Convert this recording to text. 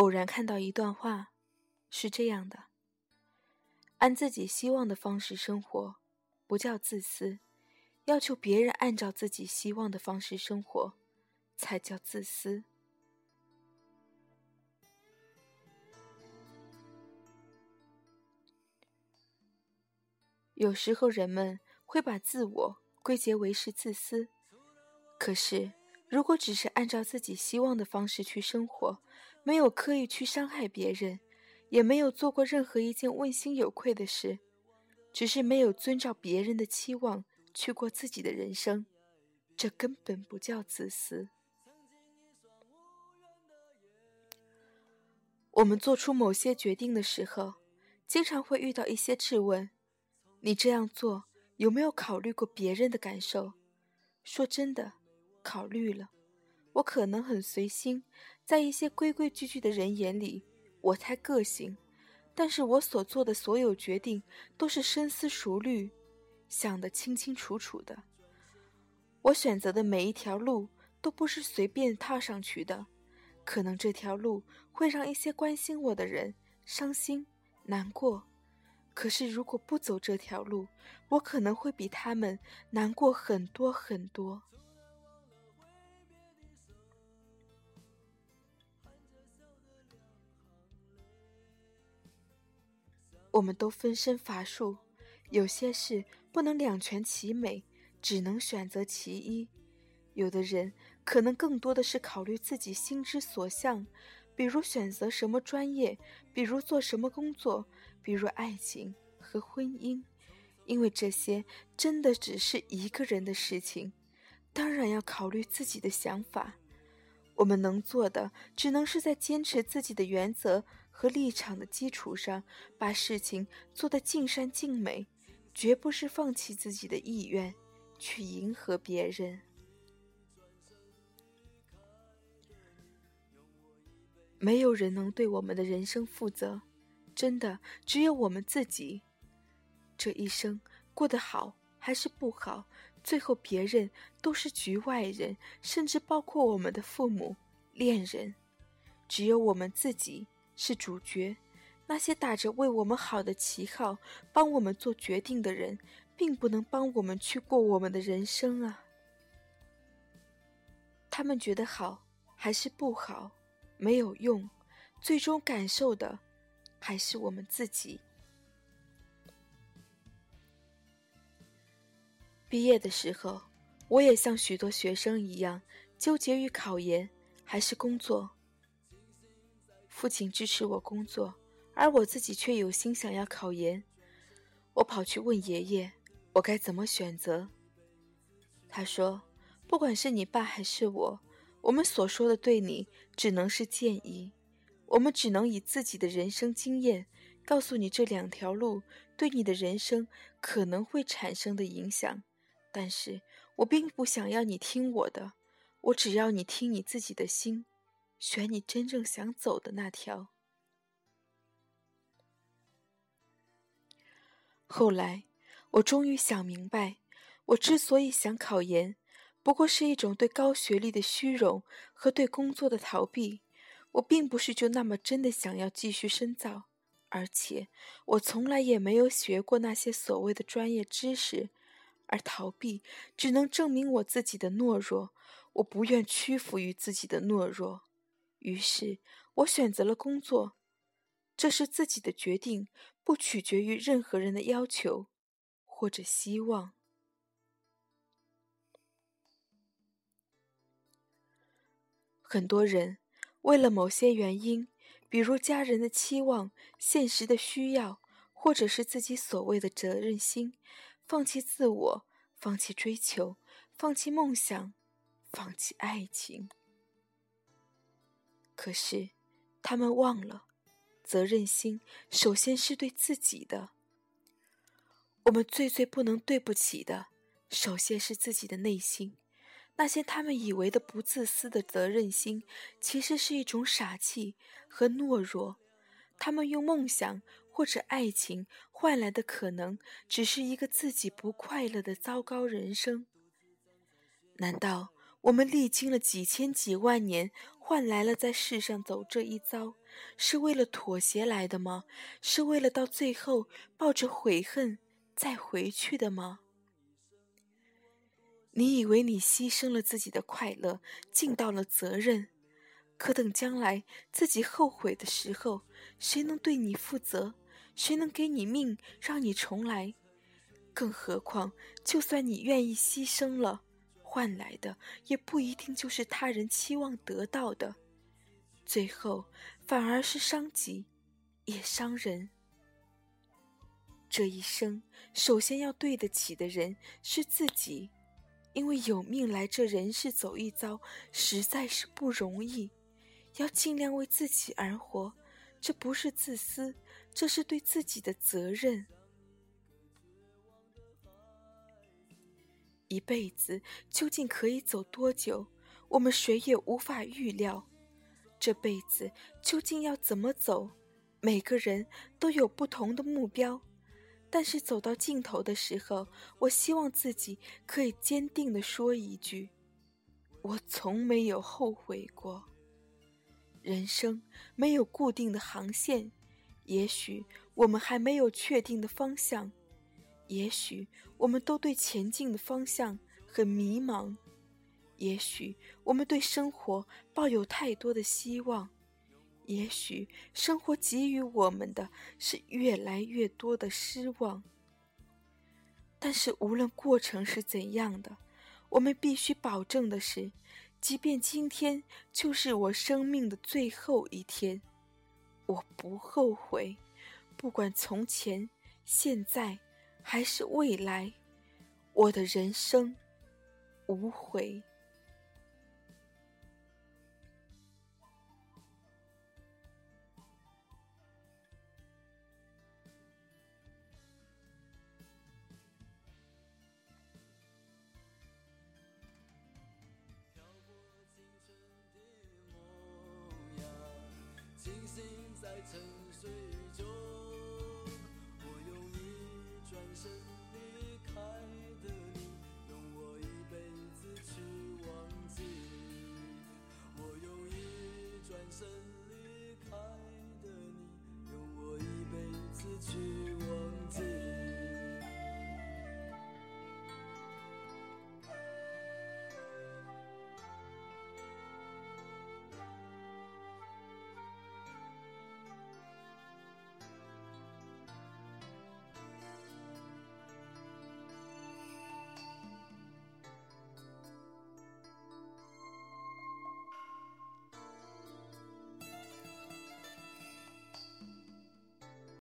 偶然看到一段话，是这样的：按自己希望的方式生活，不叫自私；要求别人按照自己希望的方式生活，才叫自私。有时候人们会把自我归结为是自私，可是。如果只是按照自己希望的方式去生活，没有刻意去伤害别人，也没有做过任何一件问心有愧的事，只是没有遵照别人的期望去过自己的人生，这根本不叫自私。我们做出某些决定的时候，经常会遇到一些质问：你这样做有没有考虑过别人的感受？说真的。考虑了，我可能很随心，在一些规规矩矩的人眼里，我太个性。但是我所做的所有决定都是深思熟虑，想得清清楚楚的。我选择的每一条路都不是随便踏上去的，可能这条路会让一些关心我的人伤心难过，可是如果不走这条路，我可能会比他们难过很多很多。我们都分身乏术，有些事不能两全其美，只能选择其一。有的人可能更多的是考虑自己心之所向，比如选择什么专业，比如做什么工作，比如爱情和婚姻，因为这些真的只是一个人的事情，当然要考虑自己的想法。我们能做的，只能是在坚持自己的原则和立场的基础上，把事情做得尽善尽美，绝不是放弃自己的意愿，去迎合别人。没有人能对我们的人生负责，真的只有我们自己。这一生过得好还是不好？最后，别人都是局外人，甚至包括我们的父母、恋人，只有我们自己是主角。那些打着为我们好的旗号帮我们做决定的人，并不能帮我们去过我们的人生啊。他们觉得好还是不好，没有用，最终感受的还是我们自己。毕业的时候，我也像许多学生一样纠结于考研还是工作。父亲支持我工作，而我自己却有心想要考研。我跑去问爷爷，我该怎么选择？他说：“不管是你爸还是我，我们所说的对你只能是建议，我们只能以自己的人生经验告诉你这两条路对你的人生可能会产生的影响。”但是我并不想要你听我的，我只要你听你自己的心，选你真正想走的那条。后来，我终于想明白，我之所以想考研，不过是一种对高学历的虚荣和对工作的逃避。我并不是就那么真的想要继续深造，而且我从来也没有学过那些所谓的专业知识。而逃避只能证明我自己的懦弱，我不愿屈服于自己的懦弱，于是我选择了工作，这是自己的决定，不取决于任何人的要求或者希望。很多人为了某些原因，比如家人的期望、现实的需要，或者是自己所谓的责任心。放弃自我，放弃追求，放弃梦想，放弃爱情。可是，他们忘了，责任心首先是对自己的。我们最最不能对不起的，首先是自己的内心。那些他们以为的不自私的责任心，其实是一种傻气和懦弱。他们用梦想或者爱情换来的，可能只是一个自己不快乐的糟糕人生。难道我们历经了几千几万年，换来了在世上走这一遭，是为了妥协来的吗？是为了到最后抱着悔恨再回去的吗？你以为你牺牲了自己的快乐，尽到了责任，可等将来自己后悔的时候，谁能对你负责？谁能给你命让你重来？更何况，就算你愿意牺牲了。换来的也不一定就是他人期望得到的，最后反而是伤己，也伤人。这一生首先要对得起的人是自己，因为有命来这人世走一遭，实在是不容易。要尽量为自己而活，这不是自私，这是对自己的责任。一辈子究竟可以走多久？我们谁也无法预料。这辈子究竟要怎么走？每个人都有不同的目标，但是走到尽头的时候，我希望自己可以坚定地说一句：我从没有后悔过。人生没有固定的航线，也许我们还没有确定的方向。也许我们都对前进的方向很迷茫，也许我们对生活抱有太多的希望，也许生活给予我们的是越来越多的失望。但是无论过程是怎样的，我们必须保证的是，即便今天就是我生命的最后一天，我不后悔，不管从前、现在。还是未来我的人生无悔。